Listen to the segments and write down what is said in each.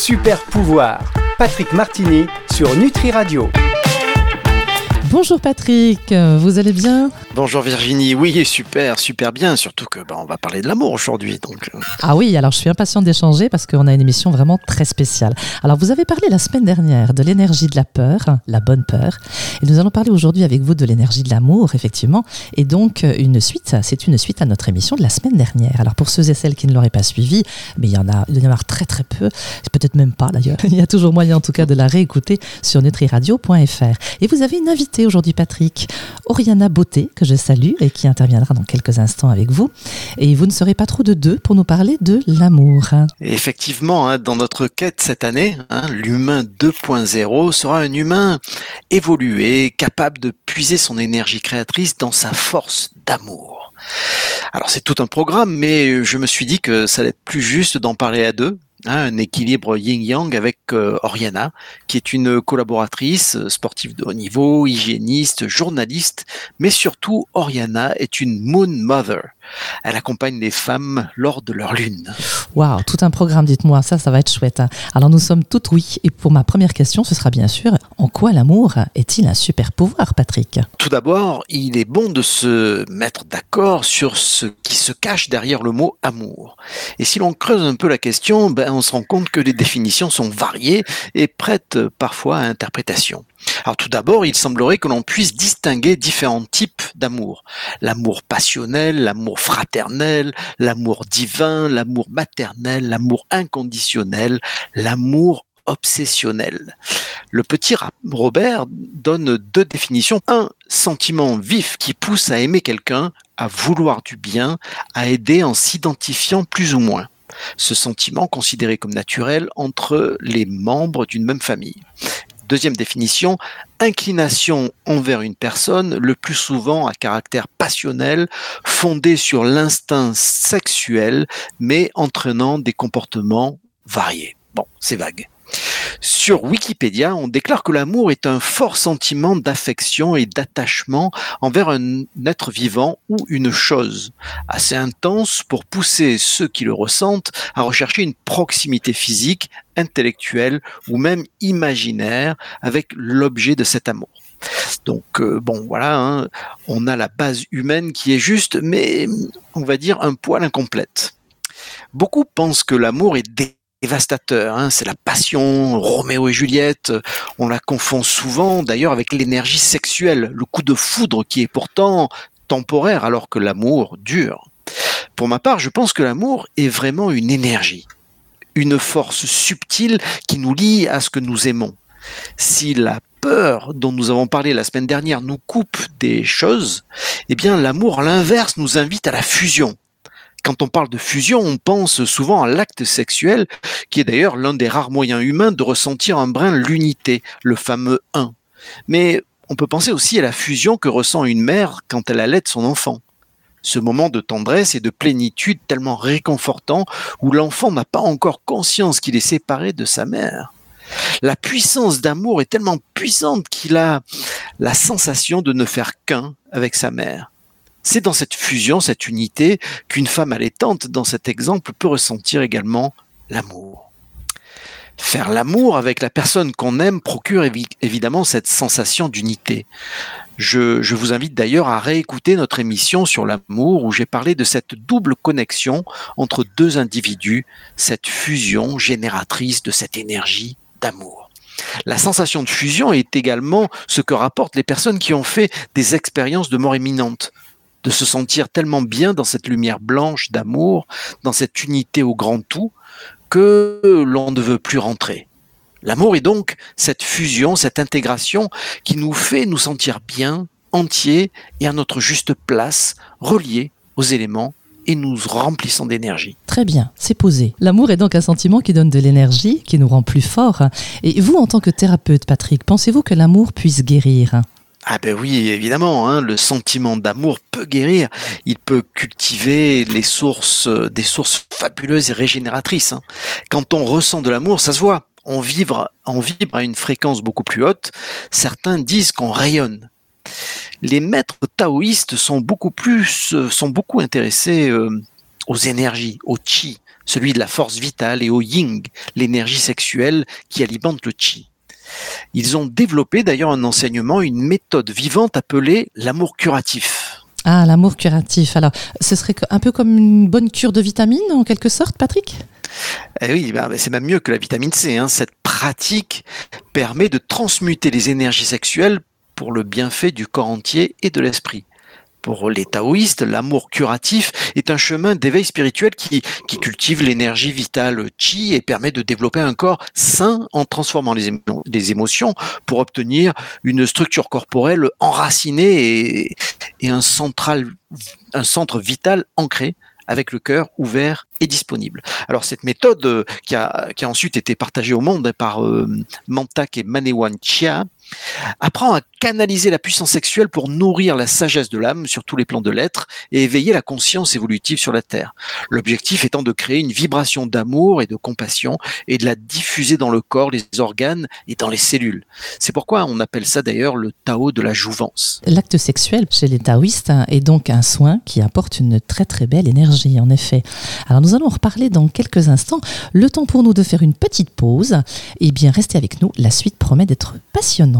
Super pouvoir. Patrick Martini sur Nutri Radio. Bonjour Patrick, vous allez bien? Bonjour Virginie, oui super, super bien, surtout que bah, on va parler de l'amour aujourd'hui. Donc... Euh. Ah oui, alors je suis impatient d'échanger parce qu'on a une émission vraiment très spéciale. Alors vous avez parlé la semaine dernière de l'énergie de la peur, la bonne peur, et nous allons parler aujourd'hui avec vous de l'énergie de l'amour, effectivement, et donc euh, une suite, c'est une suite à notre émission de la semaine dernière. Alors pour ceux et celles qui ne l'auraient pas suivi, mais il y en a, il y en a très très peu, peut-être même pas d'ailleurs, il y a toujours moyen en tout cas de la réécouter sur nutriradio.fr. Et vous avez une invitée aujourd'hui, Patrick, Oriana Beauté, que je salue et qui interviendra dans quelques instants avec vous. Et vous ne serez pas trop de deux pour nous parler de l'amour. Effectivement, hein, dans notre quête cette année, hein, l'humain 2.0 sera un humain évolué, capable de puiser son énergie créatrice dans sa force d'amour. Alors c'est tout un programme, mais je me suis dit que ça allait être plus juste d'en parler à deux, Hein, un équilibre yin-yang avec euh, Oriana, qui est une collaboratrice euh, sportive de haut niveau, hygiéniste, journaliste, mais surtout Oriana est une moon mother. Elle accompagne les femmes lors de leur lune. Waouh, tout un programme, dites-moi, ça, ça va être chouette. Hein. Alors nous sommes toutes oui, et pour ma première question, ce sera bien sûr, en quoi l'amour est-il un super pouvoir, Patrick? Tout d'abord, il est bon de se mettre d'accord sur ce qui se cache derrière le mot amour. Et si l'on creuse un peu la question, ben, on se rend compte que les définitions sont variées et prêtent parfois à interprétation. Alors tout d'abord, il semblerait que l'on puisse distinguer différents types d'amour. L'amour passionnel, l'amour fraternel, l'amour divin, l'amour maternel, l'amour inconditionnel, l'amour obsessionnel. Le petit Robert donne deux définitions. Un sentiment vif qui pousse à aimer quelqu'un, à vouloir du bien, à aider en s'identifiant plus ou moins. Ce sentiment considéré comme naturel entre les membres d'une même famille. Deuxième définition, inclination envers une personne, le plus souvent à caractère passionnel, fondé sur l'instinct sexuel, mais entraînant des comportements variés. Bon, c'est vague. Sur Wikipédia, on déclare que l'amour est un fort sentiment d'affection et d'attachement envers un être vivant ou une chose, assez intense pour pousser ceux qui le ressentent à rechercher une proximité physique, intellectuelle ou même imaginaire avec l'objet de cet amour. Donc euh, bon, voilà, hein, on a la base humaine qui est juste, mais on va dire un poil incomplète. Beaucoup pensent que l'amour est dévastateur. Hein. C'est la passion, Roméo et Juliette. On la confond souvent d'ailleurs avec l'énergie sexuelle, le coup de foudre qui est pourtant temporaire alors que l'amour dure. Pour ma part, je pense que l'amour est vraiment une énergie, une force subtile qui nous lie à ce que nous aimons. Si la peur dont nous avons parlé la semaine dernière nous coupe des choses, eh bien l'amour, à l'inverse, nous invite à la fusion, quand on parle de fusion, on pense souvent à l'acte sexuel, qui est d'ailleurs l'un des rares moyens humains de ressentir un brin l'unité, le fameux un. Mais on peut penser aussi à la fusion que ressent une mère quand elle allait son enfant. Ce moment de tendresse et de plénitude tellement réconfortant où l'enfant n'a pas encore conscience qu'il est séparé de sa mère. La puissance d'amour est tellement puissante qu'il a la sensation de ne faire qu'un avec sa mère. C'est dans cette fusion, cette unité, qu'une femme allaitante, dans cet exemple, peut ressentir également l'amour. Faire l'amour avec la personne qu'on aime procure évidemment cette sensation d'unité. Je, vous invite d'ailleurs à réécouter notre émission sur l'amour où j'ai parlé de cette double connexion entre deux individus, cette fusion génératrice de cette énergie d'amour. La sensation de fusion est également ce que rapportent les personnes qui ont fait des expériences de mort imminente, de se sentir tellement bien dans cette lumière blanche d'amour, dans cette unité au grand tout, que l'on ne veut plus rentrer. L'amour est donc cette fusion, cette intégration qui nous fait nous sentir bien, entiers et à notre juste place, reliés aux éléments et nous remplissons d'énergie. Très bien, c'est posé. L'amour est donc un sentiment qui donne de l'énergie, qui nous rend plus forts. Et vous, en tant que thérapeute, Patrick, pensez-vous que l'amour puisse guérir? Ah ben oui, évidemment, hein, le sentiment d'amour peut guérir. Il peut cultiver les sources, euh, des sources fabuleuses et régénératrices. Hein. Quand on ressent de l'amour, ça se voit. On vibre, on vibre à une fréquence beaucoup plus haute. Certains disent qu'on rayonne. Les maîtres taoïstes sont beaucoup plus, euh, sont beaucoup intéressés euh, aux énergies, au chi, celui de la force vitale, et au yin, l'énergie sexuelle qui alimente le chi. Ils ont développé d'ailleurs un enseignement, une méthode vivante appelée l'amour curatif. Ah, l'amour curatif. Alors, ce serait un peu comme une bonne cure de vitamines, en quelque sorte, Patrick? Eh oui, ben, c'est même mieux que la vitamine C. Hein. Cette pratique permet de transmuter les énergies sexuelles pour le bienfait du corps entier et de l'esprit. Pour les taoïstes, l'amour curatif est un chemin d'éveil spirituel qui, cultive l'énergie vitale chi et permet de développer un corps sain en transformant les, émotions pour obtenir une structure corporelle enracinée et, un, central, un centre vital ancré avec le cœur ouvert et disponible. Alors cette méthode euh, qui a, qui a ensuite été partagée au monde par euh, Mantak et Manewan Chia apprend à canaliser la puissance sexuelle pour nourrir la sagesse de l'âme sur tous les plans de l'être et éveiller la conscience évolutive sur la Terre. L'objectif étant de créer une vibration d'amour et de compassion et de la diffuser dans le corps, les organes et dans les cellules. C'est pourquoi on appelle ça d'ailleurs le Tao de la jouvence. L'acte sexuel chez les taoïstes est donc un soin qui apporte une très très belle énergie en effet. Alors nous allons reparler dans quelques instants. Le temps pour nous de faire une petite pause. Eh bien restez avec nous, la suite promet d'être passionnante.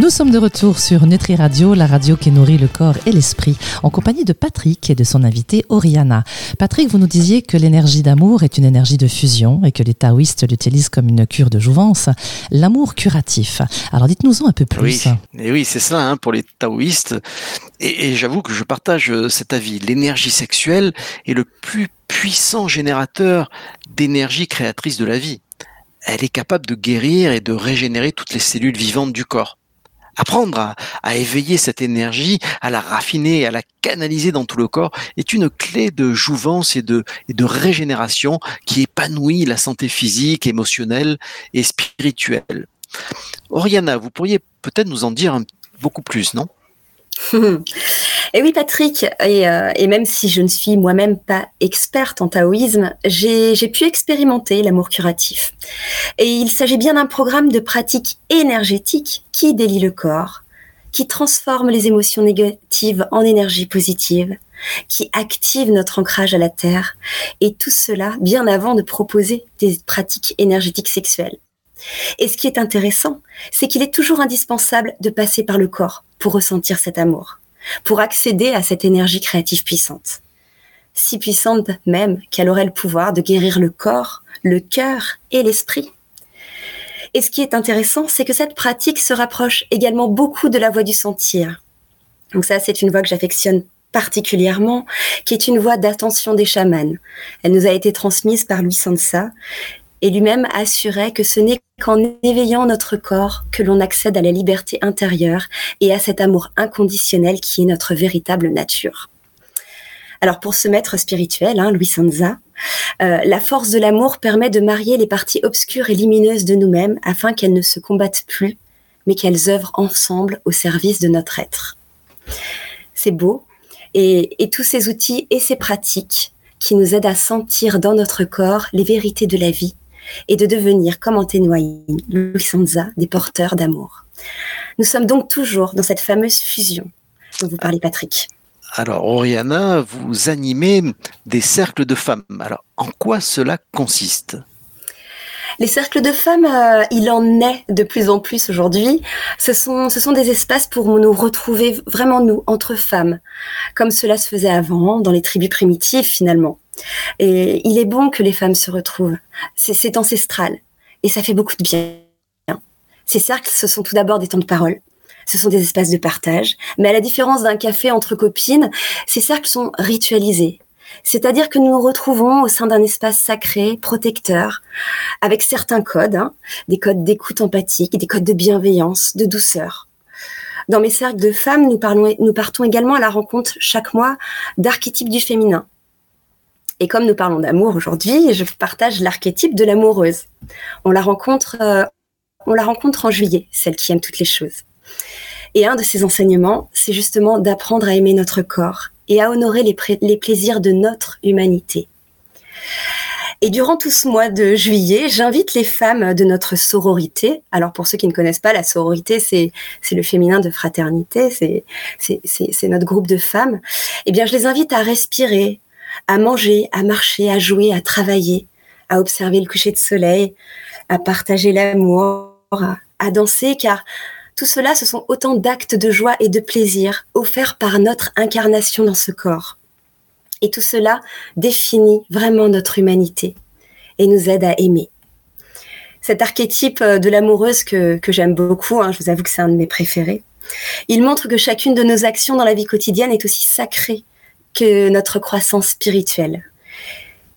Nous sommes de retour sur Nutri Radio, la radio qui nourrit le corps et l'esprit, en compagnie de Patrick et de son invité Oriana. Patrick, vous nous disiez que l'énergie d'amour est une énergie de fusion et que les taoïstes l'utilisent comme une cure de jouvence, l'amour curatif. Alors dites-nous-en un peu plus. Oui, oui c'est ça hein, pour les taoïstes. Et, et j'avoue que je partage euh, cet avis. L'énergie sexuelle est le plus puissant générateur d'énergie créatrice de la vie. Elle est capable de guérir et de régénérer toutes les cellules vivantes du corps apprendre à, éveiller cette énergie, à la raffiner, à la canaliser dans tout le corps, est une clé de jouvence et de, régénération qui épanouit la santé physique, émotionnelle et spirituelle. Oriana, vous pourriez peut-être nous en dire beaucoup plus, non? et oui, Patrick, euh, et, même si je ne suis moi-même pas experte en taoïsme, j'ai pu expérimenter l'amour curatif. Et il s'agit bien d'un programme de pratique énergétique qui délie le corps, qui transforme les émotions négatives en énergie positive, qui active notre ancrage à la terre, et tout cela bien avant de proposer des pratiques énergétiques sexuelles. Et ce qui est intéressant, c'est qu'il est toujours indispensable de passer par le corps pour ressentir cet amour, pour accéder à cette énergie créative puissante. Si puissante même qu'elle aurait le pouvoir de guérir le corps, le cœur et l'esprit. Et ce qui est intéressant, c'est que cette pratique se rapproche également beaucoup de la voie du sentir. Donc ça, c'est une voie que j'affectionne particulièrement, qui est une voie d'attention des chamans. Elle nous a été transmise par Louis Sansa et lui-même assurait que ce n'est qu'en éveillant notre corps que l'on accède à la liberté intérieure et à cet amour inconditionnel qui est notre véritable nature. Alors pour ce maître spirituel, hein, Louis Sanza, euh, la force de l'amour permet de marier les parties obscures et lumineuses de nous-mêmes afin qu'elles ne se combattent plus, mais qu'elles œuvrent ensemble au service de notre être. C'est beau, et tous ces outils et ces pratiques qui nous aident à sentir dans notre corps les vérités de la vie et de devenir, comme en témoigne Sanza, des porteurs d'amour. Nous sommes donc toujours dans cette fameuse fusion dont vous parlez, Patrick. Alors, Oriana, vous animez des cercles de femmes. Alors, en quoi cela consiste? Les cercles de femmes, euh, il en est de plus en plus aujourd'hui. Ce sont, ce sont des espaces pour nous retrouver vraiment nous, entre femmes, comme cela se faisait avant, dans les tribus primitives finalement. Et il est bon que les femmes se retrouvent. C'est ancestral. Et ça fait beaucoup de bien. Ces cercles, ce sont tout d'abord des temps de parole. Ce sont des espaces de partage. Mais à la différence d'un café entre copines, ces cercles sont ritualisés. C'est-à-dire que nous nous retrouvons au sein d'un espace sacré, protecteur, avec certains codes, hein, des codes d'écoute empathique, des codes de bienveillance, de douceur. Dans mes cercles de femmes, nous, partons également à la rencontre chaque mois d'archétypes du féminin, et comme nous parlons d'amour aujourd'hui, je partage l'archétype de l'amoureuse. On la rencontre, euh, on la rencontre en juillet, celle qui aime toutes les choses. Et un de ses enseignements, c'est justement d'apprendre à aimer notre corps et à honorer les, plaisirs de notre humanité. Et durant tout ce mois de juillet, j'invite les femmes de notre sororité. Alors pour ceux qui ne connaissent pas, la sororité, c'est le féminin de fraternité, c'est notre groupe de femmes. Eh bien, je les invite à respirer, à manger, à marcher, à jouer, à travailler, à observer le coucher de soleil, à partager l'amour, à danser, car tout cela, ce sont autant d'actes de joie et de plaisir offerts par notre incarnation dans ce corps. Et tout cela définit vraiment notre humanité et nous aide à aimer. Cet archétype de l'amoureuse que, j'aime beaucoup, hein, je vous avoue que c'est un de mes préférés, il montre que chacune de nos actions dans la vie quotidienne est aussi sacrée que notre croissance spirituelle.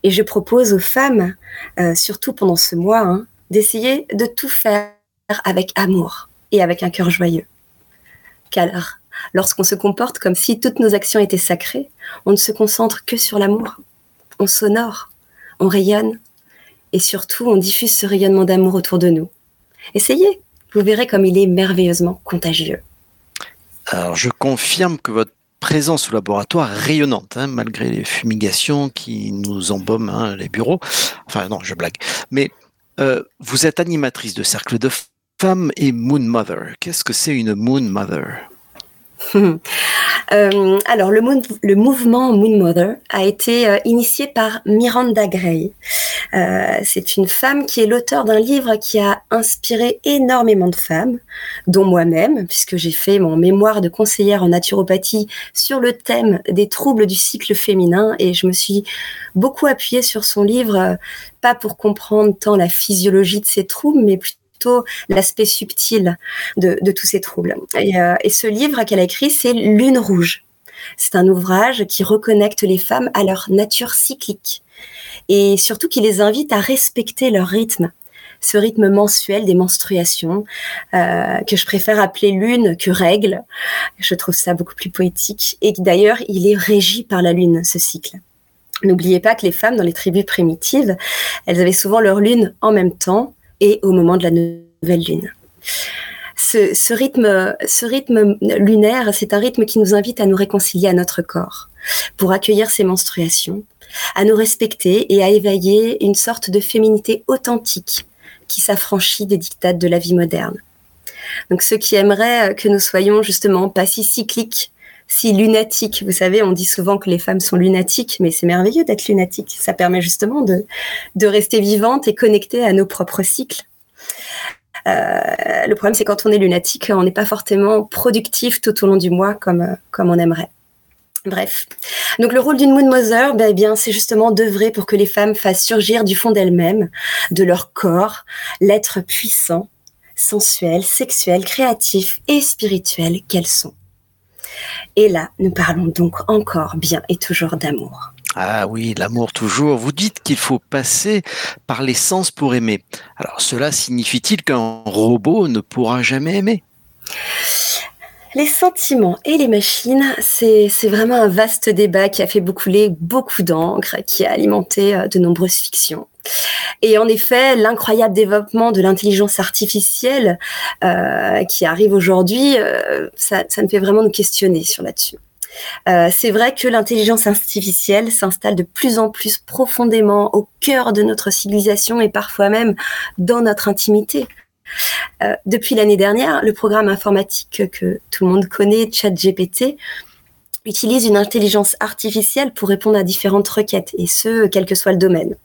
Et je propose aux femmes, euh, surtout pendant ce mois, hein, d'essayer de tout faire avec amour et avec un cœur joyeux. Car lorsqu'on se comporte comme si toutes nos actions étaient sacrées, on ne se concentre que sur l'amour. On s'honore, on rayonne, et surtout on diffuse ce rayonnement d'amour autour de nous. Essayez, vous verrez comme il est merveilleusement contagieux. Alors je confirme que votre présence au laboratoire rayonnante, hein, malgré les fumigations qui nous embaument hein, les bureaux. Enfin non, je blague. Mais euh, vous êtes animatrice de cercle de femmes et Moon Mother. Qu'est-ce que c'est une Moon Mother? euh, alors, le, mouvement Moon Mother a été euh, initié par Miranda Gray. Euh, c'est une femme qui est l'auteur d'un livre qui a inspiré énormément de femmes, dont moi-même, puisque j'ai fait mon mémoire de conseillère en naturopathie sur le thème des troubles du cycle féminin et je me suis beaucoup appuyée sur son livre, pas pour comprendre tant la physiologie de ces troubles, mais plutôt l'aspect subtil de, tous ces troubles. Euh, et, ce livre qu'elle a écrit, c'est Lune rouge. C'est un ouvrage qui reconnecte les femmes à leur nature cyclique et surtout qui les invite à respecter leur rythme, ce rythme mensuel des menstruations, euh, que je préfère appeler lune que règle. Je trouve ça beaucoup plus poétique. Et d'ailleurs, il est régi par la lune, ce cycle. N'oubliez pas que les femmes dans les tribus primitives, elles avaient souvent leur lune en même temps, et au moment de la nouvelle lune. Ce, rythme, ce rythme lunaire, c'est un rythme qui nous invite à nous réconcilier à notre corps, pour accueillir ces menstruations, à nous respecter et à éveiller une sorte de féminité authentique qui s'affranchit des dictates de la vie moderne. Donc ceux qui aimeraient que nous soyons justement pas si cycliques si lunatique. Vous savez, on dit souvent que les femmes sont lunatiques, mais c'est merveilleux d'être lunatique. Ça permet justement de, de rester vivante et connectée à nos propres cycles. Euh, le problème, c'est quand on est lunatique, on n'est pas forcément productif tout au long du mois comme, comme on aimerait. Bref. Donc le rôle d'une Moon Mother, ben, eh bien, c'est justement d'œuvrer pour que les femmes fassent surgir du fond d'elles-mêmes, de leur corps, l'être puissant, sensuel, sexuel, créatif et spirituel qu'elles sont. Et là, nous parlons donc encore bien et toujours d'amour. Ah oui, l'amour toujours. Vous dites qu'il faut passer par les sens pour aimer. Alors cela signifie-t-il qu'un robot ne pourra jamais aimer? Les sentiments et les machines, c'est vraiment un vaste débat qui a fait couler beaucoup d'encre, qui a alimenté euh, de nombreuses fictions. Et en effet, l'incroyable développement de l'intelligence artificielle euh, qui arrive aujourd'hui, euh, ça, ça me fait vraiment nous questionner sur là-dessus. Euh, c'est vrai que l'intelligence artificielle s'installe de plus en plus profondément au cœur de notre civilisation et parfois même dans notre intimité. Euh, depuis l'année dernière, le programme informatique que tout le monde connaît, ChatGPT, utilise une intelligence artificielle pour répondre à différentes requêtes, et ce, quel que soit le domaine.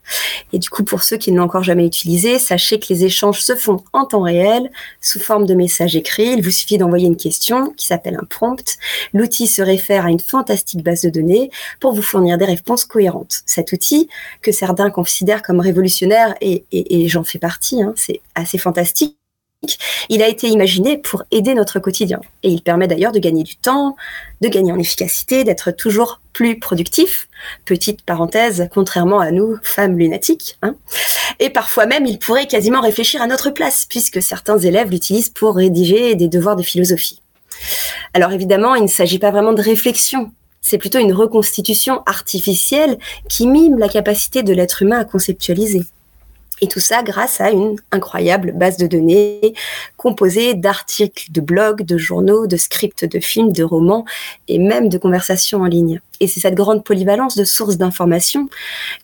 Et du coup, pour ceux qui ne l'ont encore jamais utilisé, sachez que les échanges se font en temps réel, sous forme de messages écrits. Il vous suffit d'envoyer une question qui s'appelle un prompt. L'outil se réfère à une fantastique base de données pour vous fournir des réponses cohérentes. Cet outil, que certains considèrent comme révolutionnaire, et, j'en fais partie, hein, c'est assez fantastique, il a été imaginé pour aider notre quotidien. Et il permet d'ailleurs de gagner du temps, de gagner en efficacité, d'être toujours plus productif. Petite parenthèse, contrairement à nous, femmes lunatiques. Hein. Et parfois même, il pourrait quasiment réfléchir à notre place, puisque certains élèves l'utilisent pour rédiger des devoirs de philosophie. Alors évidemment, il ne s'agit pas vraiment de réflexion. C'est plutôt une reconstitution artificielle qui mime la capacité de l'être humain à conceptualiser. Et tout ça grâce à une incroyable base de données composée d'articles de blogs, de journaux, de scripts de films, de romans et même de conversations en ligne. Et c'est cette grande polyvalence de sources d'informations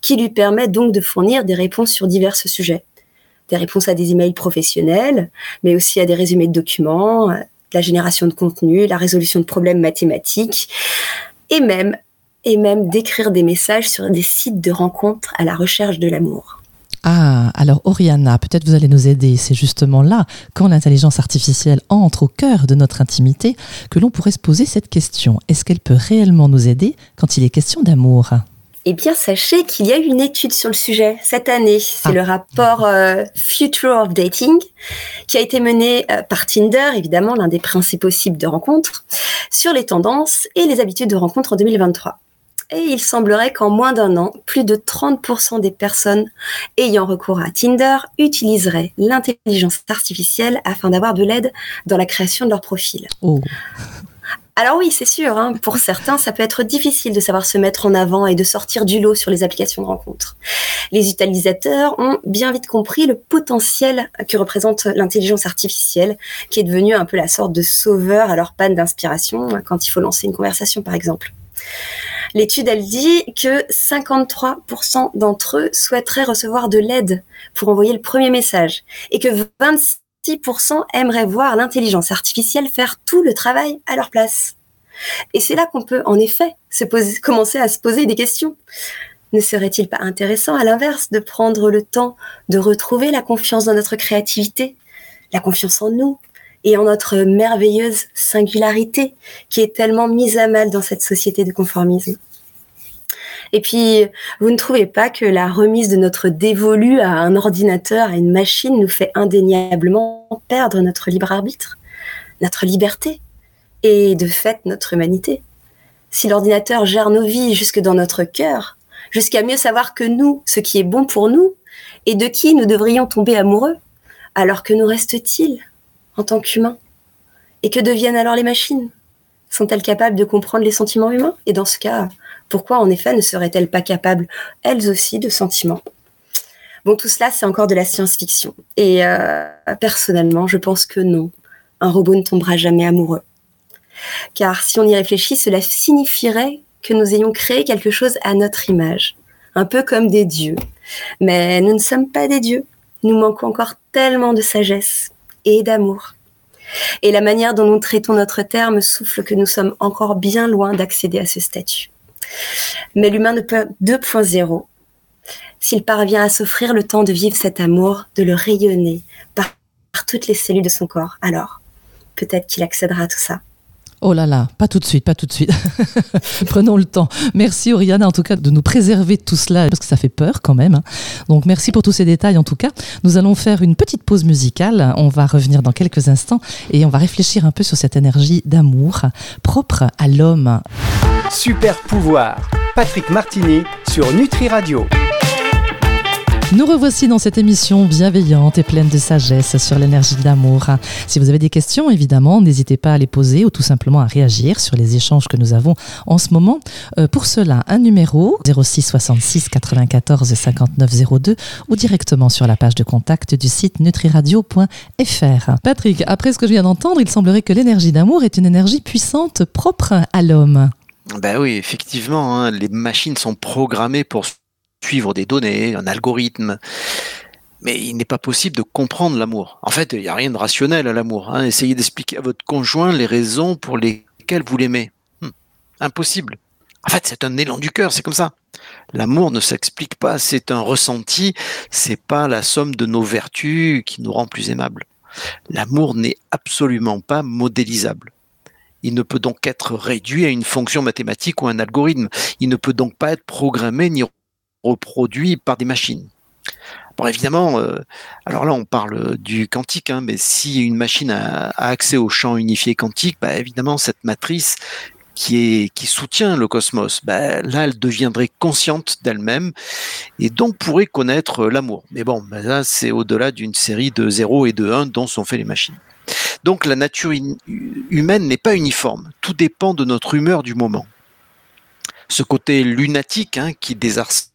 qui lui permet donc de fournir des réponses sur divers sujets. Des réponses à des emails professionnels, mais aussi à des résumés de documents, la génération de contenu, la résolution de problèmes mathématiques, et même, et même d'écrire des messages sur des sites de rencontres à la recherche de l'amour. Ah, alors Oriana, peut-être vous allez nous aider. C'est justement là, quand l'intelligence artificielle entre au cœur de notre intimité, que l'on pourrait se poser cette question. Est-ce qu'elle peut réellement nous aider quand il est question d'amour? Eh bien, sachez qu'il y a eu une étude sur le sujet cette année. C'est ah. le rapport euh, Future of Dating qui a été mené euh, par Tinder, évidemment l'un des principaux sites de rencontres, sur les tendances et les habitudes de rencontre en 2023. Et il semblerait qu'en moins d'un an, plus de 30% des personnes ayant recours à Tinder utiliseraient l'intelligence artificielle afin d'avoir de l'aide dans la création de leur profil. Oh. Alors oui, c'est sûr, hein, pour certains, ça peut être difficile de savoir se mettre en avant et de sortir du lot sur les applications de rencontres. Les utilisateurs ont bien vite compris le potentiel que représente l'intelligence artificielle, qui est devenue un peu la sorte de sauveur à leur panne d'inspiration quand il faut lancer une conversation, par exemple. L'étude, elle dit que 53% d'entre eux souhaiteraient recevoir de l'aide pour envoyer le premier message et que 26% aimeraient voir l'intelligence artificielle faire tout le travail à leur place. Et c'est là qu'on peut, en effet, commencer à se poser des questions. Ne serait-il pas intéressant, à l'inverse, de prendre le temps de retrouver la confiance dans notre créativité, la confiance en nous, et en notre merveilleuse singularité qui est tellement mise à mal dans cette société de conformisme. Et puis, vous ne trouvez pas que la remise de notre dévolu à un ordinateur, à une machine, nous fait indéniablement perdre notre libre arbitre, notre liberté et de fait notre humanité? Si l'ordinateur gère nos vies jusque dans notre cœur, jusqu'à mieux savoir que nous, ce qui est bon pour nous, et de qui nous devrions tomber amoureux, alors que nous reste-t-il? En tant qu'humains Et que deviennent alors les machines? Sont-elles capables de comprendre les sentiments humains? Et dans ce cas, pourquoi en effet ne seraient-elles pas capables, elles aussi, de sentiments? Bon, tout cela, c'est encore de la science-fiction. Et euh, personnellement, je pense que non, un robot ne tombera jamais amoureux. Car si on y réfléchit, cela signifierait que nous ayons créé quelque chose à notre image, un peu comme des dieux. Mais nous ne sommes pas des dieux. Nous manquons encore tellement de sagesse, et d'amour. Et la manière dont nous traitons notre terre me souffle que nous sommes encore bien loin d'accéder à ce statut. Mais l'humain 2.0, s'il parvient à s'offrir le temps de vivre cet amour, de le rayonner par toutes les cellules de son corps, alors peut-être qu'il accédera à tout ça. Oh là là, pas tout de suite, pas tout de suite. Prenons le temps. Merci Oriana en tout cas de nous préserver de tout cela parce que ça fait peur quand même. Hein. Donc merci pour tous ces détails en tout cas. Nous allons faire une petite pause musicale. On va revenir dans quelques instants et on va réfléchir un peu sur cette énergie d'amour propre à l'homme. Super pouvoir. Patrick Martini sur Nutri Radio. Nous revoici dans cette émission bienveillante et pleine de sagesse sur l'énergie de l'amour. Si vous avez des questions, évidemment, n'hésitez pas à les poser ou tout simplement à réagir sur les échanges que nous avons en ce moment. Euh, pour cela, un numéro 06 66 94 59 02 ou directement sur la page de contact du site nutriradio.fr. Patrick, après ce que je viens d'entendre, il semblerait que l'énergie d'amour est une énergie puissante propre à l'homme. Ben oui, effectivement, hein, les machines sont programmées pour suivre des données, un algorithme. Mais il n'est pas possible de comprendre l'amour. En fait, il n'y a rien de rationnel à l'amour. Hein. Essayez d'expliquer à votre conjoint les raisons pour lesquelles vous l'aimez. Hmm. Impossible. En fait, c'est un élan du cœur, c'est comme ça. L'amour ne s'explique pas, c'est un ressenti, c'est pas la somme de nos vertus qui nous rend plus aimables. L'amour n'est absolument pas modélisable. Il ne peut donc être réduit à une fonction mathématique ou un algorithme. Il ne peut donc pas être programmé ni reproduit par des machines. Bon, évidemment, euh, alors là, on parle du quantique, hein, mais si une machine a, accès au champ unifié quantique, bah, évidemment, cette matrice qui, est, qui soutient le cosmos, bah, là, elle deviendrait consciente d'elle-même et donc pourrait connaître l'amour. Mais bon, bah, là, c'est au-delà d'une série de 0 et de 1 dont sont faites les machines. Donc la nature humaine n'est pas uniforme, tout dépend de notre humeur du moment. Ce côté lunatique hein, qui désarçonne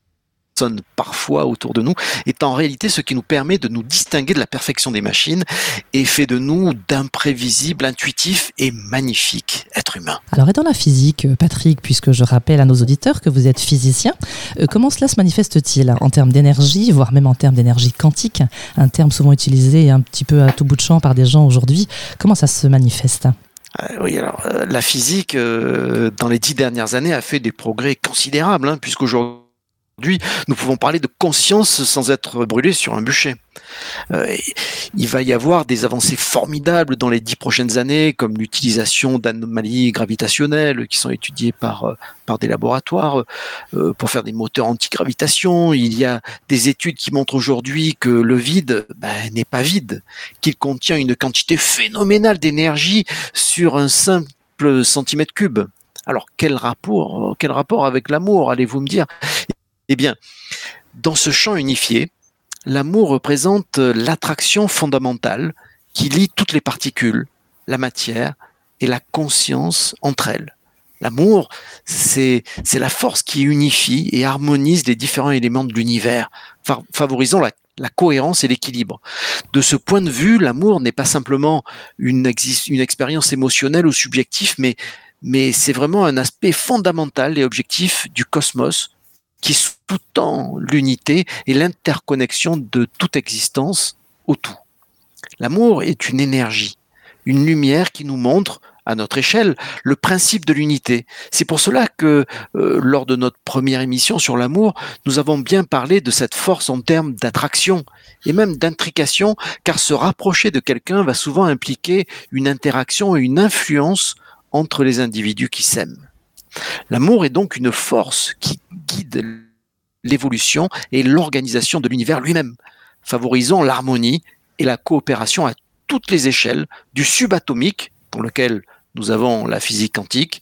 sonne parfois autour de nous, est en réalité ce qui nous permet de nous distinguer de la perfection des machines et fait de nous d'imprévisibles, intuitifs et magnifiques êtres humains. Alors, et dans la physique, Patrick, puisque je rappelle à nos auditeurs que vous êtes physicien, euh, comment cela se manifeste-t-il en termes d'énergie, voire même en termes d'énergie quantique, un terme souvent utilisé un petit peu à tout bout de champ par des gens aujourd'hui Comment ça se manifeste? Euh, oui, alors euh, la physique, euh, dans les dix dernières années, a fait des progrès considérables, hein, puisqu'aujourd'hui, nous pouvons parler de conscience sans être brûlé sur un bûcher. Euh, il va y avoir des avancées formidables dans les dix prochaines années, comme l'utilisation d'anomalies gravitationnelles qui sont étudiées par, euh, des laboratoires euh, pour faire des moteurs anti-gravitation. Il y a des études qui montrent aujourd'hui que le vide ben, n'est pas vide, qu'il contient une quantité phénoménale d'énergie sur un simple centimètre cube. Alors quel rapport avec l'amour, allez-vous me dire? Eh bien, dans ce champ unifié, l'amour représente l'attraction fondamentale qui lie toutes les particules, la matière et la conscience entre elles. L'amour, c'est la force qui unifie et harmonise les différents éléments de l'univers, favorisant la, la cohérence et l'équilibre. De ce point de vue, l'amour n'est pas simplement une, une expérience émotionnelle ou subjective, mais, mais c'est vraiment un aspect fondamental et objectif du cosmos, qui sous-tend l'unité et l'interconnexion de toute existence au tout. L'amour est une énergie, une lumière qui nous montre à notre échelle le principe de l'unité. C'est pour cela que euh, lors de notre première émission sur l'amour, nous avons bien parlé de cette force en termes d'attraction et même d'intrication, car se rapprocher de quelqu'un va souvent impliquer une interaction et une influence entre les individus qui s'aiment. L'amour est donc une force qui guide l'évolution et l'organisation de l'univers lui-même, favorisant l'harmonie et la coopération à toutes les échelles, du subatomique, pour lequel nous avons la physique quantique,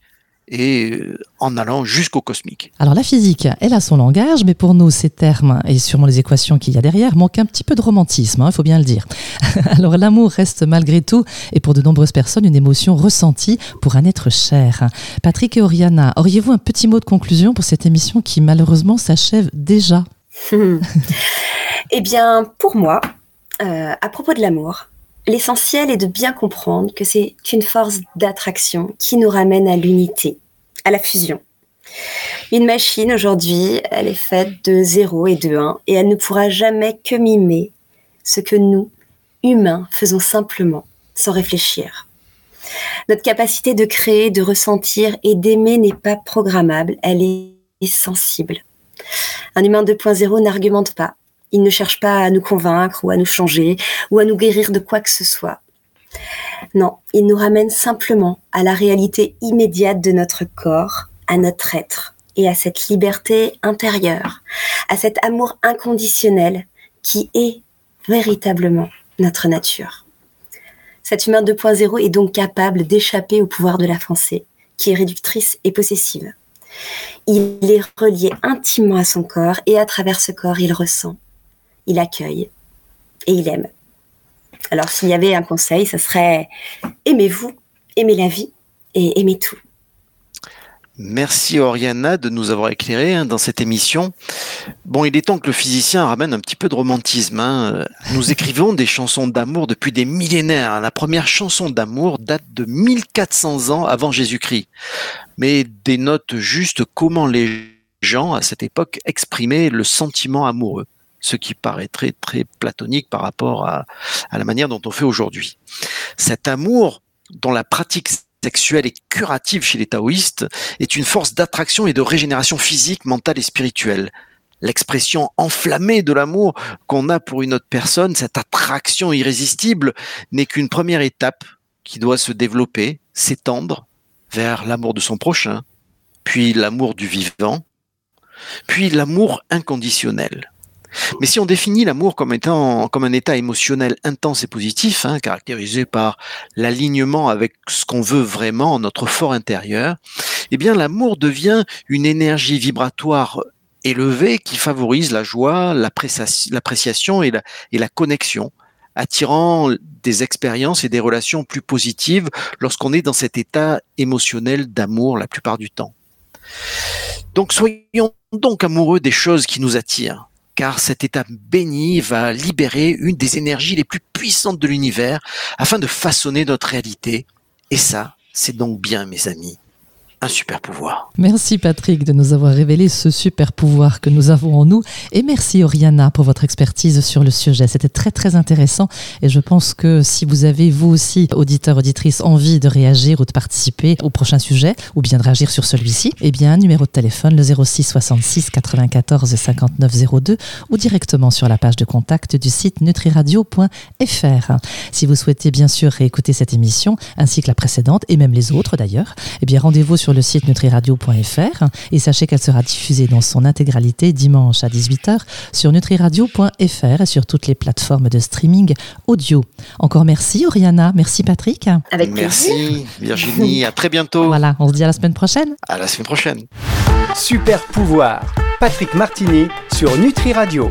et euh, en allant jusqu'au cosmique. Alors la physique, elle a son langage, mais pour nous, ces termes et sûrement les équations qu'il y a derrière manquent un petit peu de romantisme, il hein, faut bien le dire. Alors l'amour reste malgré tout, et pour de nombreuses personnes, une émotion ressentie pour un être cher. Patrick et Oriana, auriez-vous un petit mot de conclusion pour cette émission qui malheureusement s'achève déjà? Eh bien, pour moi, euh, à propos de l'amour, l'essentiel est de bien comprendre que c'est une force d'attraction qui nous ramène à l'unité, à la fusion. Une machine aujourd'hui, elle est faite de 0 et de 1 et elle ne pourra jamais que mimer ce que nous, humains, faisons simplement, sans réfléchir. Notre capacité de créer, de ressentir et d'aimer n'est pas programmable, elle est sensible. Un humain 2.0 n'argumente pas, il ne cherche pas à nous convaincre ou à nous changer ou à nous guérir de quoi que ce soit. Non, il nous ramène simplement à la réalité immédiate de notre corps, à notre être et à cette liberté intérieure, à cet amour inconditionnel qui est véritablement notre nature. Cet humain 2.0 est donc capable d'échapper au pouvoir de la pensée, qui est réductrice et possessive. Il est relié intimement à son corps et à travers ce corps, il ressent, il accueille et il aime. Alors s'il y avait un conseil, ce serait aimez-vous, aimez la vie et aimez tout. Merci Oriana de nous avoir éclairé hein, dans cette émission. Bon, il est temps que le physicien ramène un petit peu de romantisme. Hein. Nous écrivons des chansons d'amour depuis des millénaires. La première chanson d'amour date de 1400 ans avant Jésus-Christ, mais dénote juste comment les gens à cette époque exprimaient le sentiment amoureux ce qui paraîtrait très platonique par rapport à, la manière dont on fait aujourd'hui. Cet amour dont la pratique sexuelle est curative chez les taoïstes est une force d'attraction et de régénération physique, mentale et spirituelle. L'expression enflammée de l'amour qu'on a pour une autre personne, cette attraction irrésistible, n'est qu'une première étape qui doit se développer, s'étendre vers l'amour de son prochain, puis l'amour du vivant, puis l'amour inconditionnel. Mais si on définit l'amour comme étant comme un état émotionnel intense et positif, hein, caractérisé par l'alignement avec ce qu'on veut vraiment, notre fort intérieur, eh bien l'amour devient une énergie vibratoire élevée qui favorise la joie, l'appréciation et la, et la connexion, attirant des expériences et des relations plus positives lorsqu'on est dans cet état émotionnel d'amour la plupart du temps. Donc soyons donc amoureux des choses qui nous attirent, car cet état béni va libérer une des énergies les plus puissantes de l'univers afin de façonner notre réalité. Et ça, c'est donc bien, mes amis, un super pouvoir. Merci Patrick de nous avoir révélé ce super pouvoir que nous avons en nous et merci Oriana pour votre expertise sur le sujet. C'était très très intéressant et je pense que si vous avez vous aussi, auditeurs, auditrices, envie de réagir ou de participer au prochain sujet ou bien de réagir sur celui-ci, eh bien numéro de téléphone le 06 66 94 59 02 ou directement sur la page de contact du site nutriradio.fr. Si vous souhaitez bien sûr réécouter cette émission ainsi que la précédente et même les autres d'ailleurs, eh bien rendez-vous sur le site nutriradio.fr et sachez qu'elle sera diffusée dans son intégralité dimanche à 18h sur nutriradio.fr et sur toutes les plateformes de streaming audio. Encore merci Oriana, merci Patrick. Avec Merci Virginie, à très bientôt. Voilà, on se dit à la semaine prochaine. À la semaine prochaine. Super pouvoir. Patrick Martini sur Nutri Radio.